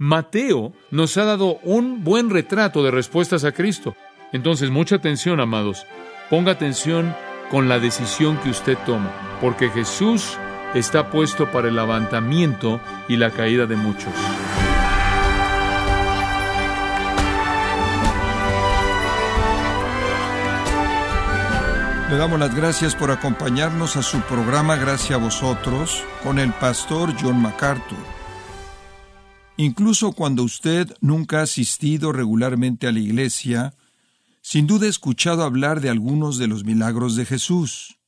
Mateo nos ha dado un buen retrato de respuestas a Cristo. Entonces, mucha atención, amados. Ponga atención con la decisión que usted toma, porque Jesús está puesto para el levantamiento y la caída de muchos. Le damos las gracias por acompañarnos a su programa Gracias a vosotros con el pastor John MacArthur. Incluso cuando usted nunca ha asistido regularmente a la iglesia, sin duda ha escuchado hablar de algunos de los milagros de Jesús.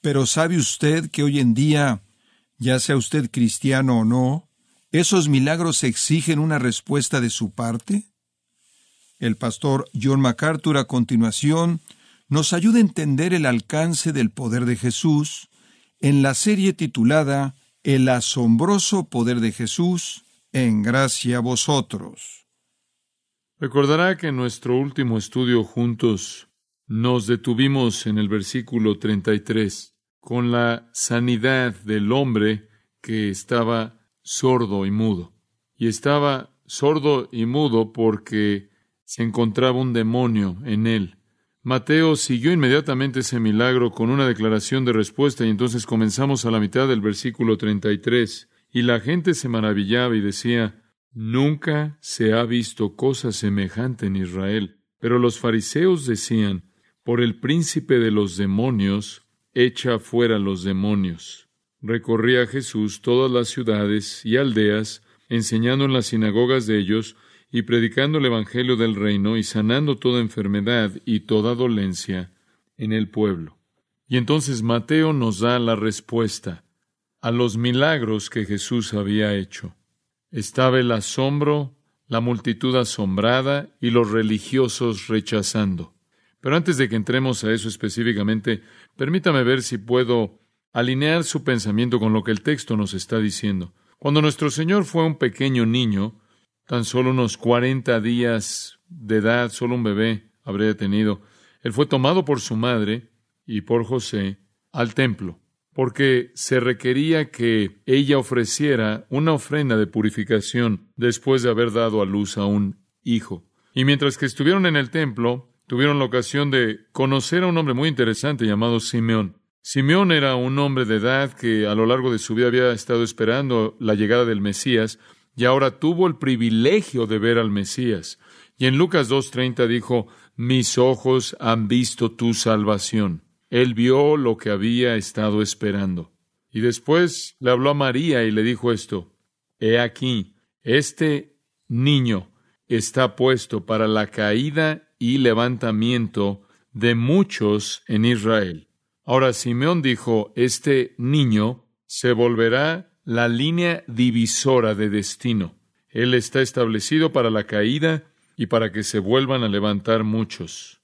Pero ¿sabe usted que hoy en día, ya sea usted cristiano o no, esos milagros exigen una respuesta de su parte? El pastor John MacArthur a continuación nos ayuda a entender el alcance del poder de Jesús en la serie titulada El asombroso poder de Jesús en gracia a vosotros. Recordará que en nuestro último estudio juntos nos detuvimos en el versículo 33 con la sanidad del hombre que estaba sordo y mudo. Y estaba sordo y mudo porque se encontraba un demonio en él. Mateo siguió inmediatamente ese milagro con una declaración de respuesta y entonces comenzamos a la mitad del versículo 33 y la gente se maravillaba y decía, Nunca se ha visto cosa semejante en Israel. Pero los fariseos decían, Por el príncipe de los demonios, echa fuera los demonios. Recorría Jesús todas las ciudades y aldeas, enseñando en las sinagogas de ellos, y predicando el Evangelio del reino y sanando toda enfermedad y toda dolencia en el pueblo. Y entonces Mateo nos da la respuesta a los milagros que Jesús había hecho. Estaba el asombro, la multitud asombrada y los religiosos rechazando. Pero antes de que entremos a eso específicamente, permítame ver si puedo alinear su pensamiento con lo que el texto nos está diciendo. Cuando nuestro Señor fue un pequeño niño, tan solo unos cuarenta días de edad, solo un bebé habría tenido. Él fue tomado por su madre y por José al templo, porque se requería que ella ofreciera una ofrenda de purificación después de haber dado a luz a un hijo. Y mientras que estuvieron en el templo, tuvieron la ocasión de conocer a un hombre muy interesante llamado Simeón. Simeón era un hombre de edad que a lo largo de su vida había estado esperando la llegada del Mesías, y ahora tuvo el privilegio de ver al Mesías. Y en Lucas 2.30 dijo, mis ojos han visto tu salvación. Él vio lo que había estado esperando. Y después le habló a María y le dijo esto, He aquí, este niño está puesto para la caída y levantamiento de muchos en Israel. Ahora Simeón dijo, este niño se volverá la línea divisora de destino. Él está establecido para la caída y para que se vuelvan a levantar muchos.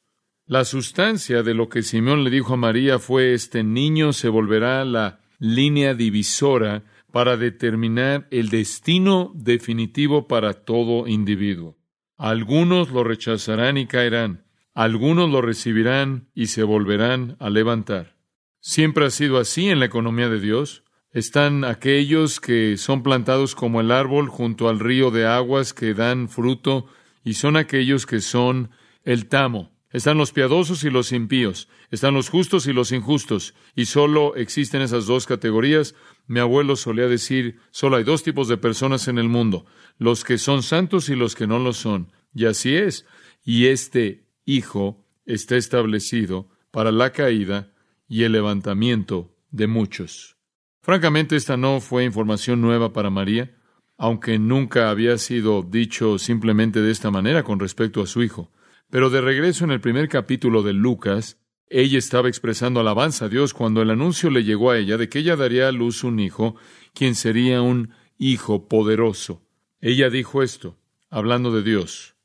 La sustancia de lo que Simeón le dijo a María fue este niño se volverá la línea divisora para determinar el destino definitivo para todo individuo. Algunos lo rechazarán y caerán, algunos lo recibirán y se volverán a levantar. Siempre ha sido así en la economía de Dios. Están aquellos que son plantados como el árbol junto al río de aguas que dan fruto, y son aquellos que son el tamo. Están los piadosos y los impíos, están los justos y los injustos, y solo existen esas dos categorías. Mi abuelo solía decir, solo hay dos tipos de personas en el mundo, los que son santos y los que no lo son. Y así es. Y este Hijo está establecido para la caída y el levantamiento de muchos. Francamente, esta no fue información nueva para María, aunque nunca había sido dicho simplemente de esta manera con respecto a su hijo. Pero de regreso en el primer capítulo de Lucas, ella estaba expresando alabanza a Dios cuando el anuncio le llegó a ella de que ella daría a luz un hijo, quien sería un hijo poderoso. Ella dijo esto, hablando de Dios,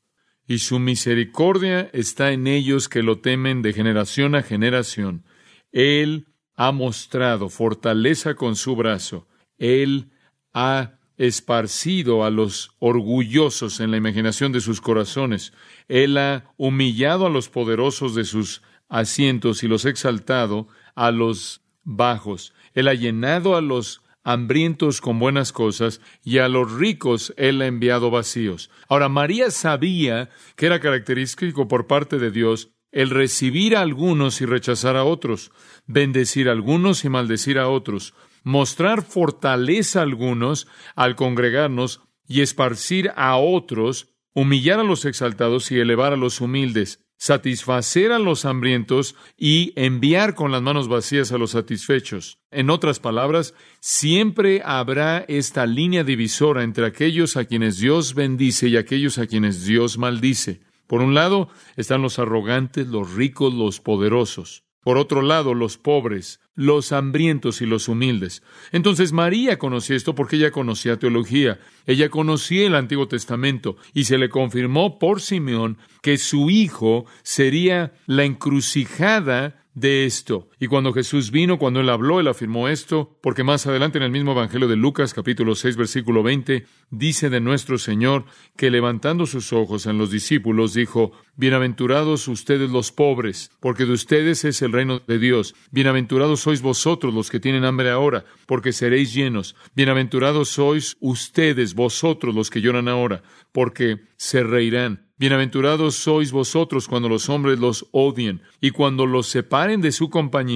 y su misericordia está en ellos que lo temen de generación a generación. Él ha mostrado fortaleza con su brazo. Él ha esparcido a los orgullosos en la imaginación de sus corazones. Él ha humillado a los poderosos de sus asientos y los ha exaltado a los bajos. Él ha llenado a los hambrientos con buenas cosas, y a los ricos Él ha enviado vacíos. Ahora, María sabía que era característico por parte de Dios el recibir a algunos y rechazar a otros, bendecir a algunos y maldecir a otros, mostrar fortaleza a algunos al congregarnos y esparcir a otros, humillar a los exaltados y elevar a los humildes, satisfacer a los hambrientos y enviar con las manos vacías a los satisfechos. En otras palabras, siempre habrá esta línea divisora entre aquellos a quienes Dios bendice y aquellos a quienes Dios maldice. Por un lado están los arrogantes, los ricos, los poderosos. Por otro lado, los pobres, los hambrientos y los humildes. Entonces María conocía esto porque ella conocía teología, ella conocía el Antiguo Testamento y se le confirmó por Simeón que su hijo sería la encrucijada de esto. Y cuando Jesús vino, cuando él habló, él afirmó esto, porque más adelante en el mismo Evangelio de Lucas, capítulo 6, versículo 20, dice de nuestro Señor que levantando sus ojos en los discípulos, dijo, Bienaventurados ustedes los pobres, porque de ustedes es el reino de Dios. Bienaventurados sois vosotros los que tienen hambre ahora, porque seréis llenos. Bienaventurados sois ustedes, vosotros los que lloran ahora, porque se reirán. Bienaventurados sois vosotros cuando los hombres los odien y cuando los separen de su compañía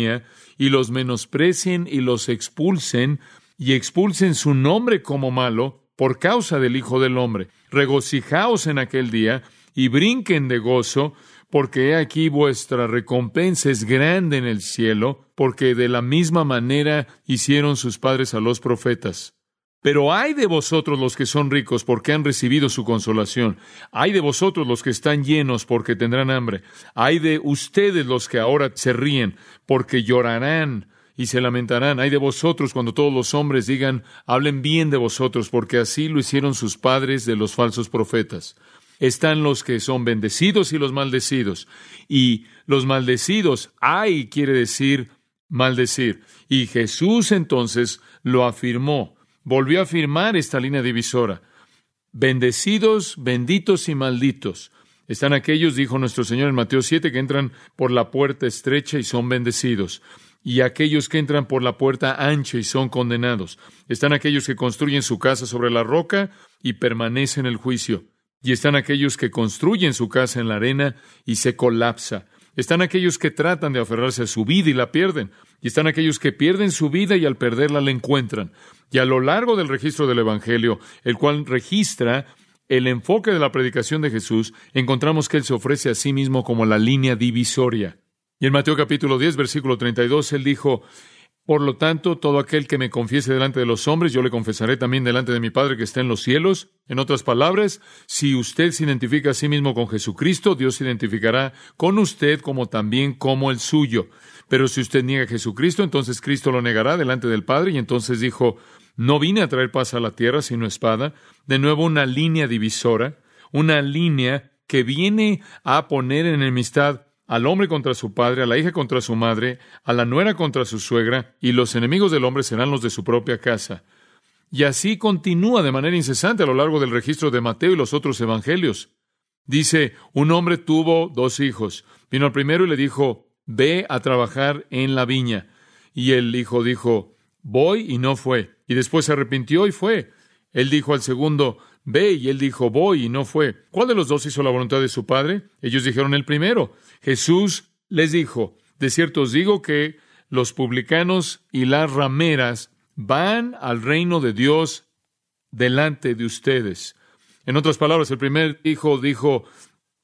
y los menosprecien y los expulsen y expulsen su nombre como malo por causa del Hijo del Hombre. Regocijaos en aquel día y brinquen de gozo, porque he aquí vuestra recompensa es grande en el cielo, porque de la misma manera hicieron sus padres a los profetas. Pero hay de vosotros los que son ricos porque han recibido su consolación. Hay de vosotros los que están llenos porque tendrán hambre. Hay de ustedes los que ahora se ríen porque llorarán y se lamentarán. Hay de vosotros cuando todos los hombres digan, hablen bien de vosotros porque así lo hicieron sus padres de los falsos profetas. Están los que son bendecidos y los maldecidos. Y los maldecidos, hay quiere decir maldecir. Y Jesús entonces lo afirmó volvió a afirmar esta línea divisora. Bendecidos, benditos y malditos. Están aquellos, dijo nuestro Señor en Mateo 7, que entran por la puerta estrecha y son bendecidos. Y aquellos que entran por la puerta ancha y son condenados. Están aquellos que construyen su casa sobre la roca y permanecen en el juicio. Y están aquellos que construyen su casa en la arena y se colapsa. Están aquellos que tratan de aferrarse a su vida y la pierden. Y están aquellos que pierden su vida y al perderla la encuentran. Y a lo largo del registro del Evangelio, el cual registra el enfoque de la predicación de Jesús, encontramos que Él se ofrece a sí mismo como la línea divisoria. Y en Mateo capítulo 10, versículo 32, Él dijo, por lo tanto, todo aquel que me confiese delante de los hombres, yo le confesaré también delante de mi Padre que está en los cielos. En otras palabras, si usted se identifica a sí mismo con Jesucristo, Dios se identificará con usted como también como el suyo. Pero si usted niega a Jesucristo, entonces Cristo lo negará delante del Padre. Y entonces dijo, no vine a traer paz a la tierra, sino espada. De nuevo una línea divisora, una línea que viene a poner en enemistad al hombre contra su padre, a la hija contra su madre, a la nuera contra su suegra, y los enemigos del hombre serán los de su propia casa. Y así continúa de manera incesante a lo largo del registro de Mateo y los otros evangelios. Dice, un hombre tuvo dos hijos. Vino al primero y le dijo, ve a trabajar en la viña. Y el hijo dijo, voy y no fue. Y después se arrepintió y fue. Él dijo al segundo, ve, y él dijo, voy, y no fue. ¿Cuál de los dos hizo la voluntad de su padre? Ellos dijeron el primero. Jesús les dijo, de cierto os digo que los publicanos y las rameras van al reino de Dios delante de ustedes. En otras palabras, el primer hijo dijo,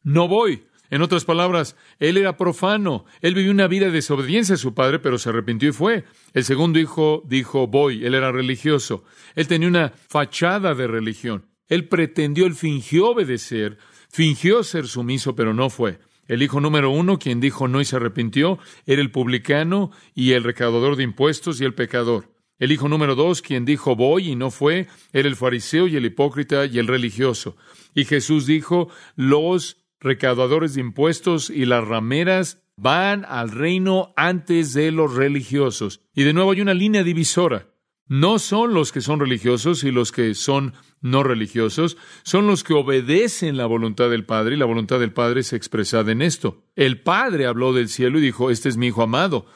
no voy. En otras palabras, él era profano, él vivió una vida de desobediencia a su padre, pero se arrepintió y fue. El segundo hijo dijo, voy, él era religioso, él tenía una fachada de religión, él pretendió, él fingió obedecer, fingió ser sumiso, pero no fue. El hijo número uno, quien dijo no y se arrepintió, era el publicano y el recaudador de impuestos y el pecador. El hijo número dos, quien dijo voy y no fue, era el fariseo y el hipócrita y el religioso. Y Jesús dijo, los recaudadores de impuestos y las rameras van al reino antes de los religiosos. Y de nuevo hay una línea divisora. No son los que son religiosos y los que son no religiosos, son los que obedecen la voluntad del Padre y la voluntad del Padre es expresada en esto. El Padre habló del cielo y dijo, este es mi Hijo amado,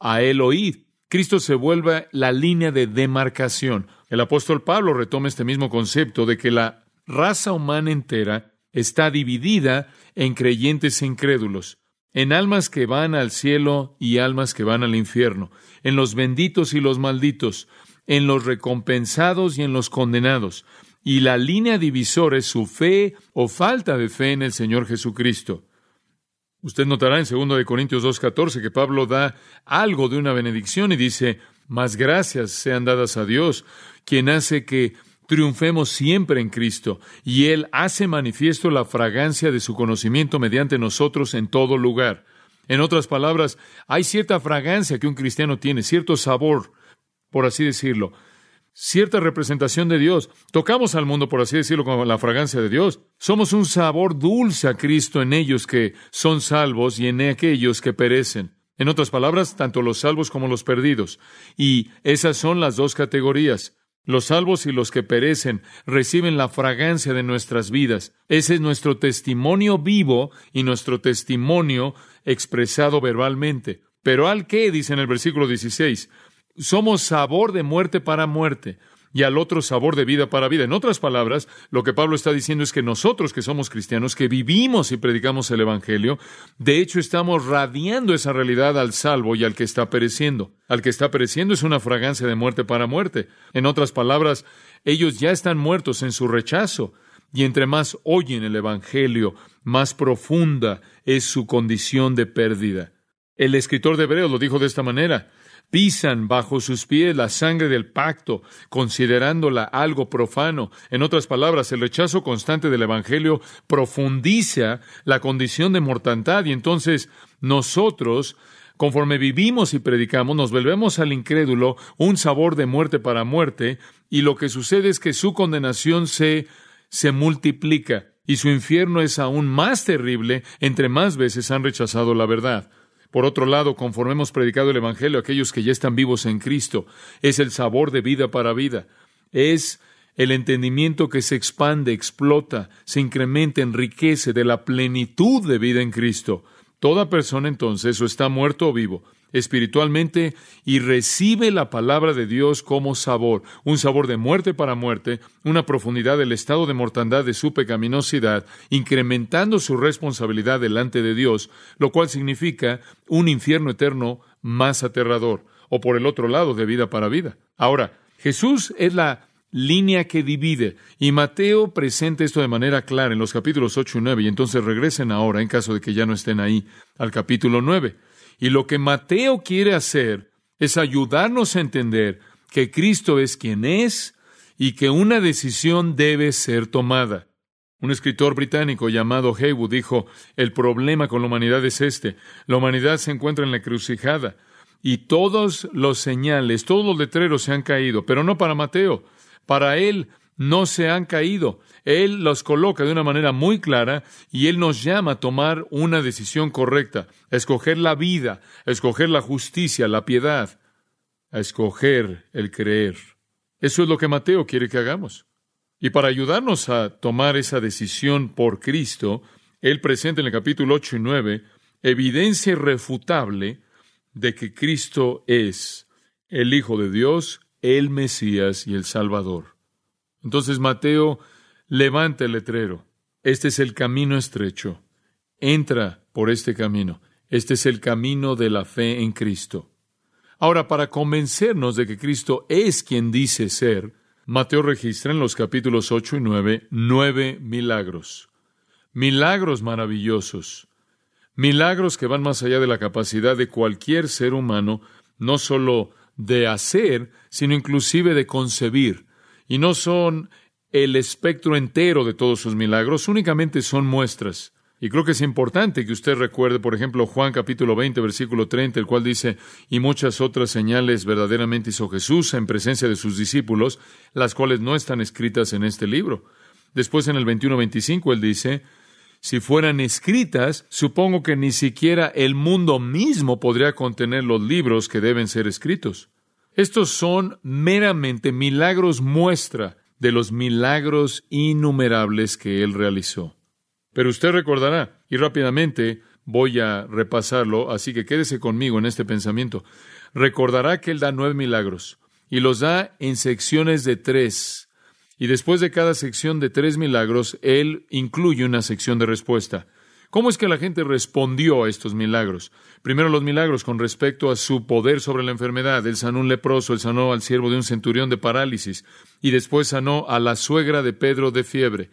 a él oíd. Cristo se vuelve la línea de demarcación. El apóstol Pablo retoma este mismo concepto de que la raza humana entera está dividida en creyentes e incrédulos, en almas que van al cielo y almas que van al infierno, en los benditos y los malditos, en los recompensados y en los condenados. Y la línea divisora es su fe o falta de fe en el Señor Jesucristo. Usted notará en 2 Corintios 2.14 que Pablo da algo de una benedicción y dice, más gracias sean dadas a Dios, quien hace que triunfemos siempre en Cristo, y Él hace manifiesto la fragancia de su conocimiento mediante nosotros en todo lugar. En otras palabras, hay cierta fragancia que un cristiano tiene, cierto sabor, por así decirlo, cierta representación de Dios. Tocamos al mundo, por así decirlo, con la fragancia de Dios. Somos un sabor dulce a Cristo en ellos que son salvos y en aquellos que perecen. En otras palabras, tanto los salvos como los perdidos. Y esas son las dos categorías. Los salvos y los que perecen reciben la fragancia de nuestras vidas. Ese es nuestro testimonio vivo y nuestro testimonio expresado verbalmente. Pero al que, dice en el versículo 16, somos sabor de muerte para muerte y al otro sabor de vida para vida. En otras palabras, lo que Pablo está diciendo es que nosotros que somos cristianos, que vivimos y predicamos el Evangelio, de hecho estamos radiando esa realidad al salvo y al que está pereciendo. Al que está pereciendo es una fragancia de muerte para muerte. En otras palabras, ellos ya están muertos en su rechazo. Y entre más oyen el Evangelio, más profunda es su condición de pérdida. El escritor de Hebreos lo dijo de esta manera pisan bajo sus pies la sangre del pacto, considerándola algo profano. En otras palabras, el rechazo constante del Evangelio profundiza la condición de mortandad y entonces nosotros, conforme vivimos y predicamos, nos volvemos al incrédulo un sabor de muerte para muerte y lo que sucede es que su condenación se, se multiplica y su infierno es aún más terrible entre más veces han rechazado la verdad. Por otro lado, conforme hemos predicado el Evangelio, aquellos que ya están vivos en Cristo, es el sabor de vida para vida. Es el entendimiento que se expande, explota, se incrementa, enriquece de la plenitud de vida en Cristo. Toda persona entonces o está muerto o vivo, espiritualmente y recibe la palabra de Dios como sabor, un sabor de muerte para muerte, una profundidad del estado de mortandad de su pecaminosidad, incrementando su responsabilidad delante de Dios, lo cual significa un infierno eterno más aterrador, o por el otro lado, de vida para vida. Ahora, Jesús es la línea que divide. Y Mateo presenta esto de manera clara en los capítulos 8 y 9, y entonces regresen ahora, en caso de que ya no estén ahí, al capítulo 9. Y lo que Mateo quiere hacer es ayudarnos a entender que Cristo es quien es y que una decisión debe ser tomada. Un escritor británico llamado Haywood dijo, el problema con la humanidad es este, la humanidad se encuentra en la crucijada y todos los señales, todos los letreros se han caído, pero no para Mateo, para él no se han caído. Él los coloca de una manera muy clara y Él nos llama a tomar una decisión correcta, a escoger la vida, a escoger la justicia, la piedad, a escoger el creer. Eso es lo que Mateo quiere que hagamos. Y para ayudarnos a tomar esa decisión por Cristo, Él presenta en el capítulo 8 y 9 evidencia irrefutable de que Cristo es el Hijo de Dios, el Mesías y el Salvador. Entonces Mateo levanta el letrero. Este es el camino estrecho. Entra por este camino. Este es el camino de la fe en Cristo. Ahora, para convencernos de que Cristo es quien dice ser, Mateo registra en los capítulos 8 y 9 nueve milagros. Milagros maravillosos. Milagros que van más allá de la capacidad de cualquier ser humano, no solo de hacer, sino inclusive de concebir y no son el espectro entero de todos sus milagros, únicamente son muestras. Y creo que es importante que usted recuerde, por ejemplo, Juan capítulo 20, versículo 30, el cual dice, y muchas otras señales verdaderamente hizo Jesús en presencia de sus discípulos, las cuales no están escritas en este libro. Después en el 21-25 él dice, si fueran escritas, supongo que ni siquiera el mundo mismo podría contener los libros que deben ser escritos. Estos son meramente milagros muestra de los milagros innumerables que Él realizó. Pero usted recordará, y rápidamente voy a repasarlo, así que quédese conmigo en este pensamiento. recordará que Él da nueve milagros y los da en secciones de tres. Y después de cada sección de tres milagros, Él incluye una sección de respuesta. ¿Cómo es que la gente respondió a estos milagros? Primero los milagros con respecto a su poder sobre la enfermedad. Él sanó un leproso, él sanó al siervo de un centurión de parálisis y después sanó a la suegra de Pedro de fiebre.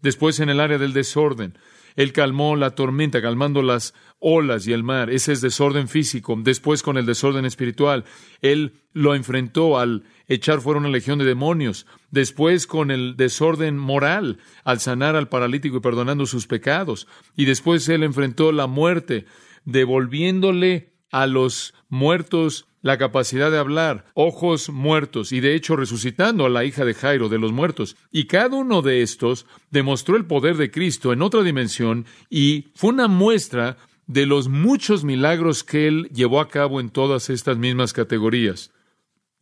Después en el área del desorden, él calmó la tormenta, calmando las olas y el mar. Ese es desorden físico. Después con el desorden espiritual, Él lo enfrentó al echar fuera una legión de demonios. Después con el desorden moral, al sanar al paralítico y perdonando sus pecados. Y después Él enfrentó la muerte, devolviéndole a los muertos la capacidad de hablar, ojos muertos, y de hecho resucitando a la hija de Jairo de los muertos. Y cada uno de estos demostró el poder de Cristo en otra dimensión y fue una muestra de los muchos milagros que él llevó a cabo en todas estas mismas categorías.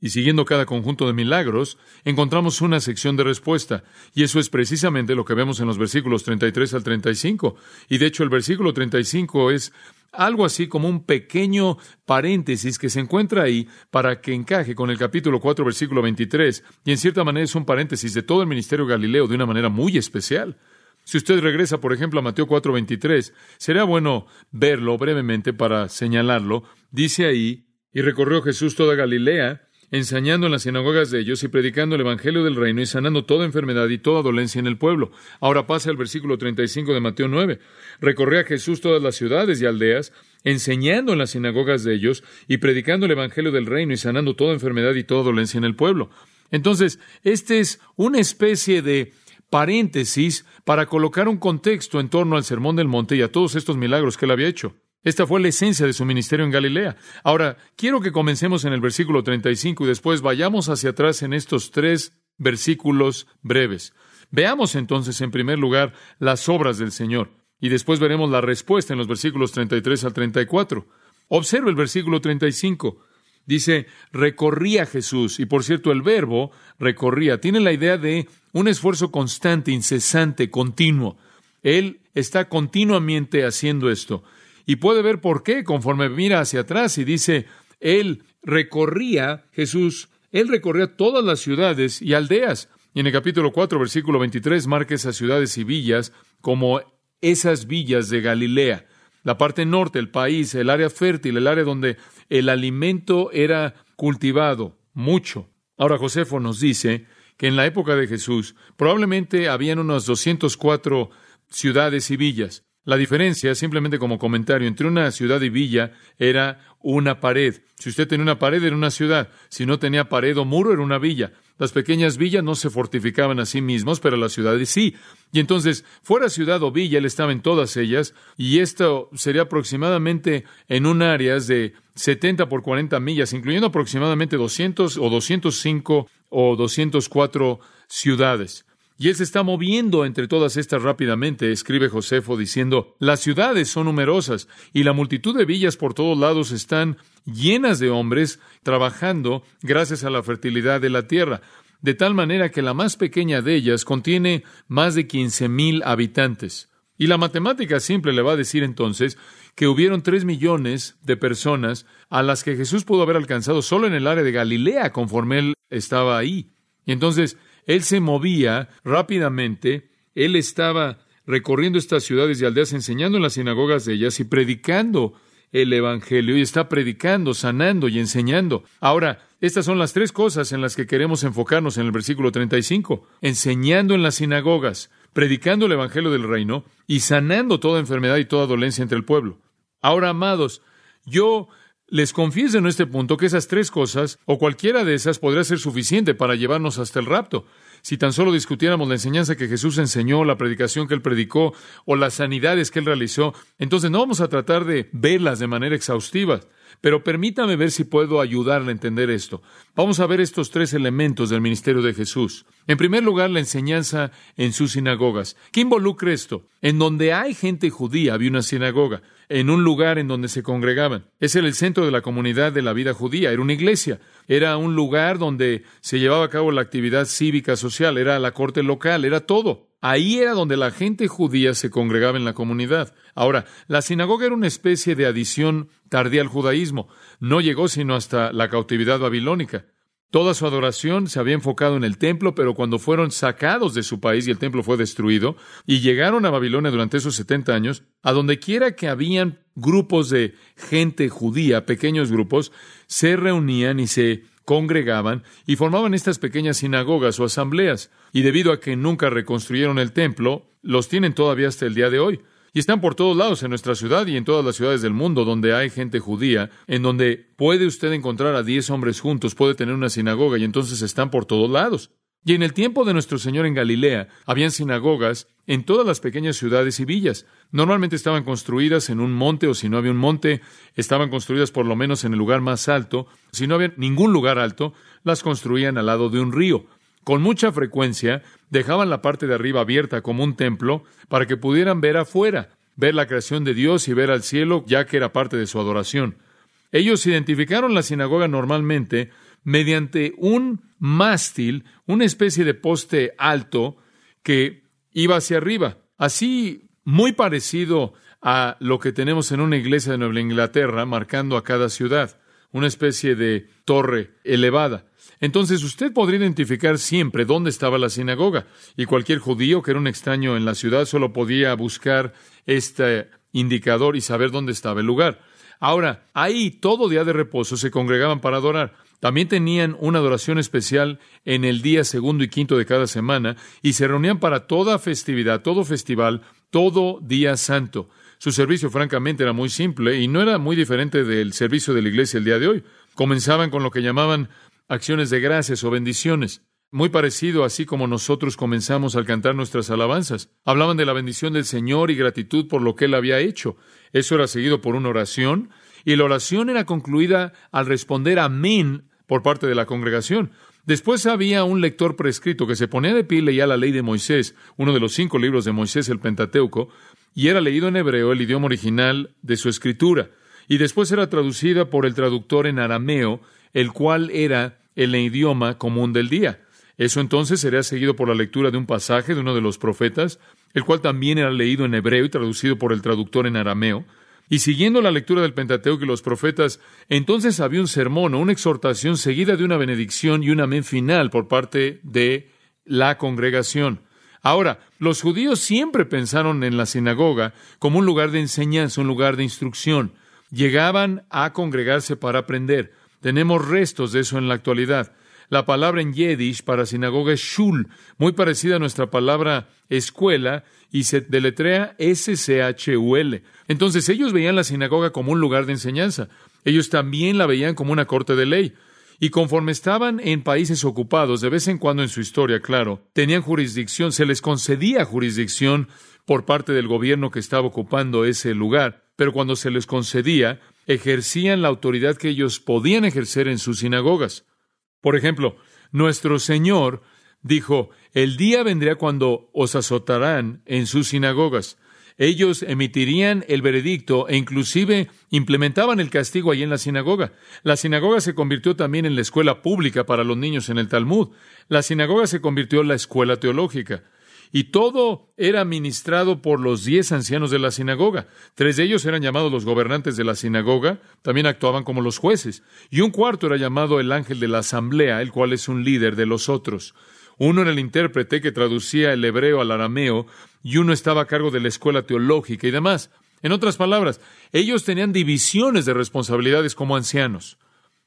Y siguiendo cada conjunto de milagros, encontramos una sección de respuesta. Y eso es precisamente lo que vemos en los versículos 33 al 35. Y de hecho el versículo 35 es algo así como un pequeño paréntesis que se encuentra ahí para que encaje con el capítulo 4, versículo 23, y en cierta manera es un paréntesis de todo el ministerio Galileo de una manera muy especial. Si usted regresa, por ejemplo, a Mateo 4, 23, sería bueno verlo brevemente para señalarlo. Dice ahí, y recorrió Jesús toda Galilea, enseñando en las sinagogas de ellos y predicando el Evangelio del reino y sanando toda enfermedad y toda dolencia en el pueblo. Ahora pasa el versículo 35 de Mateo 9. Recorría Jesús todas las ciudades y aldeas, enseñando en las sinagogas de ellos y predicando el Evangelio del reino y sanando toda enfermedad y toda dolencia en el pueblo. Entonces, este es una especie de paréntesis para colocar un contexto en torno al Sermón del Monte y a todos estos milagros que él había hecho. Esta fue la esencia de su ministerio en Galilea. Ahora, quiero que comencemos en el versículo 35 y después vayamos hacia atrás en estos tres versículos breves. Veamos entonces, en primer lugar, las obras del Señor y después veremos la respuesta en los versículos 33 al 34. Observe el versículo 35. Dice, recorría Jesús. Y por cierto, el verbo recorría tiene la idea de un esfuerzo constante, incesante, continuo. Él está continuamente haciendo esto. Y puede ver por qué conforme mira hacia atrás y dice, Él recorría, Jesús, Él recorría todas las ciudades y aldeas. Y en el capítulo 4, versículo 23, marca esas ciudades y villas como esas villas de Galilea. La parte norte, el país, el área fértil, el área donde el alimento era cultivado, mucho. Ahora Josefo nos dice que en la época de Jesús probablemente habían unas 204 ciudades y villas. La diferencia, simplemente como comentario, entre una ciudad y villa era una pared. Si usted tenía una pared, era una ciudad. Si no tenía pared o muro, era una villa. Las pequeñas villas no se fortificaban a sí mismos, pero las ciudades sí. Y entonces, fuera ciudad o villa, él estaba en todas ellas, y esto sería aproximadamente en un área de 70 por 40 millas, incluyendo aproximadamente 200 o 205 o 204 ciudades. Y él se está moviendo entre todas estas rápidamente, escribe Josefo diciendo, las ciudades son numerosas y la multitud de villas por todos lados están llenas de hombres trabajando gracias a la fertilidad de la tierra, de tal manera que la más pequeña de ellas contiene más de quince mil habitantes. Y la matemática simple le va a decir entonces que hubieron tres millones de personas a las que Jesús pudo haber alcanzado solo en el área de Galilea conforme él estaba ahí. Y entonces, él se movía rápidamente, él estaba recorriendo estas ciudades y aldeas, enseñando en las sinagogas de ellas y predicando el Evangelio y está predicando, sanando y enseñando. Ahora, estas son las tres cosas en las que queremos enfocarnos en el versículo 35. Enseñando en las sinagogas, predicando el Evangelio del reino y sanando toda enfermedad y toda dolencia entre el pueblo. Ahora, amados, yo les confieso en este punto que esas tres cosas, o cualquiera de esas, podría ser suficiente para llevarnos hasta el rapto. Si tan solo discutiéramos la enseñanza que Jesús enseñó, la predicación que él predicó, o las sanidades que él realizó, entonces no vamos a tratar de verlas de manera exhaustiva. Pero permítame ver si puedo ayudarle a entender esto. Vamos a ver estos tres elementos del ministerio de Jesús. En primer lugar, la enseñanza en sus sinagogas. ¿Qué involucra esto? En donde hay gente judía había una sinagoga, en un lugar en donde se congregaban. Es el centro de la comunidad de la vida judía, era una iglesia, era un lugar donde se llevaba a cabo la actividad cívica social, era la corte local, era todo. Ahí era donde la gente judía se congregaba en la comunidad. Ahora, la sinagoga era una especie de adición tardía al judaísmo. No llegó sino hasta la cautividad babilónica. Toda su adoración se había enfocado en el templo, pero cuando fueron sacados de su país y el templo fue destruido, y llegaron a Babilonia durante esos setenta años, a donde quiera que habían grupos de gente judía, pequeños grupos, se reunían y se congregaban y formaban estas pequeñas sinagogas o asambleas. Y debido a que nunca reconstruyeron el templo, los tienen todavía hasta el día de hoy. Y están por todos lados en nuestra ciudad y en todas las ciudades del mundo donde hay gente judía, en donde puede usted encontrar a diez hombres juntos, puede tener una sinagoga y entonces están por todos lados. Y en el tiempo de nuestro Señor en Galilea, habían sinagogas en todas las pequeñas ciudades y villas. Normalmente estaban construidas en un monte o si no había un monte, estaban construidas por lo menos en el lugar más alto. Si no había ningún lugar alto, las construían al lado de un río. Con mucha frecuencia dejaban la parte de arriba abierta como un templo para que pudieran ver afuera, ver la creación de Dios y ver al cielo, ya que era parte de su adoración. Ellos identificaron la sinagoga normalmente mediante un mástil, una especie de poste alto que iba hacia arriba, así muy parecido a lo que tenemos en una iglesia de Nueva Inglaterra, marcando a cada ciudad, una especie de torre elevada. Entonces usted podría identificar siempre dónde estaba la sinagoga, y cualquier judío que era un extraño en la ciudad solo podía buscar este indicador y saber dónde estaba el lugar. Ahora, ahí todo día de reposo se congregaban para adorar. También tenían una adoración especial en el día segundo y quinto de cada semana y se reunían para toda festividad, todo festival, todo día santo. Su servicio francamente era muy simple y no era muy diferente del servicio de la iglesia el día de hoy. Comenzaban con lo que llamaban acciones de gracias o bendiciones. Muy parecido así como nosotros comenzamos al cantar nuestras alabanzas. Hablaban de la bendición del Señor y gratitud por lo que Él había hecho. Eso era seguido por una oración, y la oración era concluida al responder amén por parte de la congregación. Después había un lector prescrito que se ponía de pie y leía la ley de Moisés, uno de los cinco libros de Moisés, el Pentateuco, y era leído en hebreo, el idioma original de su escritura, y después era traducida por el traductor en arameo, el cual era el idioma común del día. Eso entonces sería seguido por la lectura de un pasaje de uno de los profetas, el cual también era leído en hebreo y traducido por el traductor en arameo. Y siguiendo la lectura del Pentateuco y los profetas, entonces había un sermón o una exhortación seguida de una benedicción y un amén final por parte de la congregación. Ahora, los judíos siempre pensaron en la sinagoga como un lugar de enseñanza, un lugar de instrucción. Llegaban a congregarse para aprender. Tenemos restos de eso en la actualidad. La palabra en Yiddish para sinagoga es shul, muy parecida a nuestra palabra escuela, y se deletrea S-C-H-U-L. Entonces ellos veían la sinagoga como un lugar de enseñanza. Ellos también la veían como una corte de ley. Y conforme estaban en países ocupados, de vez en cuando en su historia, claro, tenían jurisdicción, se les concedía jurisdicción por parte del gobierno que estaba ocupando ese lugar, pero cuando se les concedía, ejercían la autoridad que ellos podían ejercer en sus sinagogas. Por ejemplo, nuestro Señor dijo, el día vendrá cuando os azotarán en sus sinagogas. Ellos emitirían el veredicto e inclusive implementaban el castigo allí en la sinagoga. La sinagoga se convirtió también en la escuela pública para los niños en el Talmud. La sinagoga se convirtió en la escuela teológica y todo era administrado por los diez ancianos de la sinagoga. Tres de ellos eran llamados los gobernantes de la sinagoga, también actuaban como los jueces, y un cuarto era llamado el ángel de la asamblea, el cual es un líder de los otros. Uno era el intérprete que traducía el hebreo al arameo, y uno estaba a cargo de la escuela teológica y demás. En otras palabras, ellos tenían divisiones de responsabilidades como ancianos.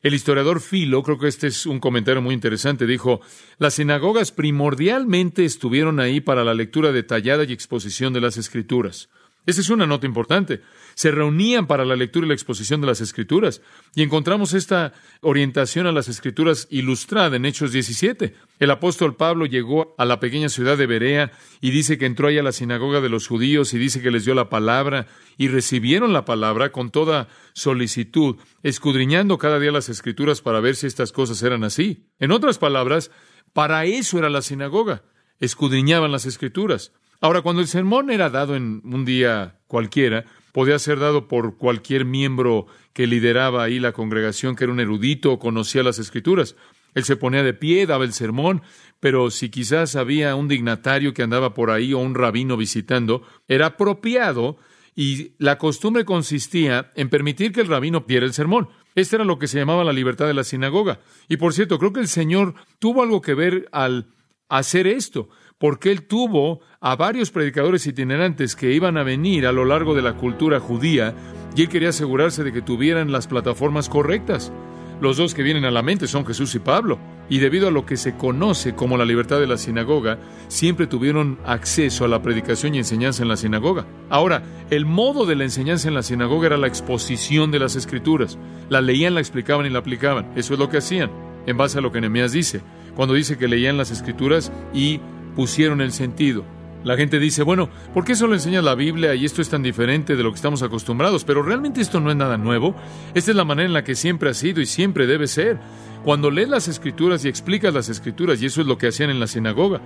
El historiador Filo, creo que este es un comentario muy interesante, dijo, las sinagogas primordialmente estuvieron ahí para la lectura detallada y exposición de las escrituras. Esa es una nota importante. Se reunían para la lectura y la exposición de las Escrituras. Y encontramos esta orientación a las Escrituras ilustrada en Hechos 17. El apóstol Pablo llegó a la pequeña ciudad de Berea y dice que entró ahí a la sinagoga de los judíos y dice que les dio la palabra y recibieron la palabra con toda solicitud, escudriñando cada día las Escrituras para ver si estas cosas eran así. En otras palabras, para eso era la sinagoga. Escudriñaban las Escrituras. Ahora, cuando el sermón era dado en un día cualquiera, podía ser dado por cualquier miembro que lideraba ahí la congregación, que era un erudito o conocía las escrituras. Él se ponía de pie, daba el sermón, pero si quizás había un dignatario que andaba por ahí o un rabino visitando, era apropiado y la costumbre consistía en permitir que el rabino diera el sermón. Esto era lo que se llamaba la libertad de la sinagoga. Y por cierto, creo que el Señor tuvo algo que ver al hacer esto, porque Él tuvo a varios predicadores itinerantes que iban a venir a lo largo de la cultura judía y Él quería asegurarse de que tuvieran las plataformas correctas. Los dos que vienen a la mente son Jesús y Pablo, y debido a lo que se conoce como la libertad de la sinagoga, siempre tuvieron acceso a la predicación y enseñanza en la sinagoga. Ahora, el modo de la enseñanza en la sinagoga era la exposición de las escrituras. La leían, la explicaban y la aplicaban. Eso es lo que hacían, en base a lo que Nehemías dice, cuando dice que leían las escrituras y pusieron el sentido. La gente dice, bueno, ¿por qué solo enseña la Biblia y esto es tan diferente de lo que estamos acostumbrados? Pero realmente esto no es nada nuevo. Esta es la manera en la que siempre ha sido y siempre debe ser. Cuando lees las escrituras y explicas las escrituras, y eso es lo que hacían en la sinagoga,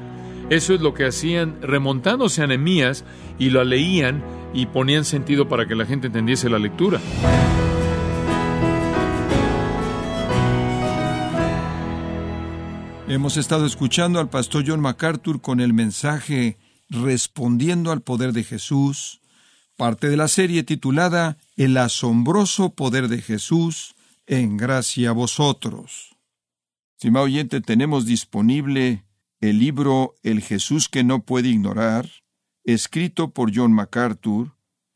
eso es lo que hacían remontándose a Nehemías y lo leían y ponían sentido para que la gente entendiese la lectura. Hemos estado escuchando al pastor John MacArthur con el mensaje Respondiendo al poder de Jesús, parte de la serie titulada El asombroso poder de Jesús, en gracia a vosotros. Estimado oyente, tenemos disponible el libro El Jesús que no puede ignorar, escrito por John MacArthur.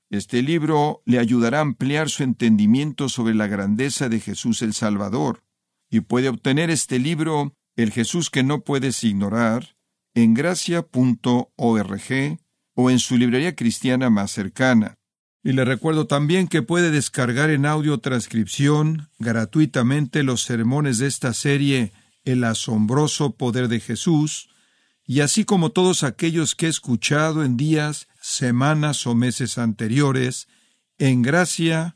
Este libro le ayudará a ampliar su entendimiento sobre la grandeza de Jesús el Salvador, y puede obtener este libro, El Jesús que no puedes ignorar, en gracia.org o en su librería cristiana más cercana. Y le recuerdo también que puede descargar en audio transcripción gratuitamente los sermones de esta serie El asombroso poder de Jesús, y así como todos aquellos que he escuchado en días, semanas o meses anteriores en gracia.org.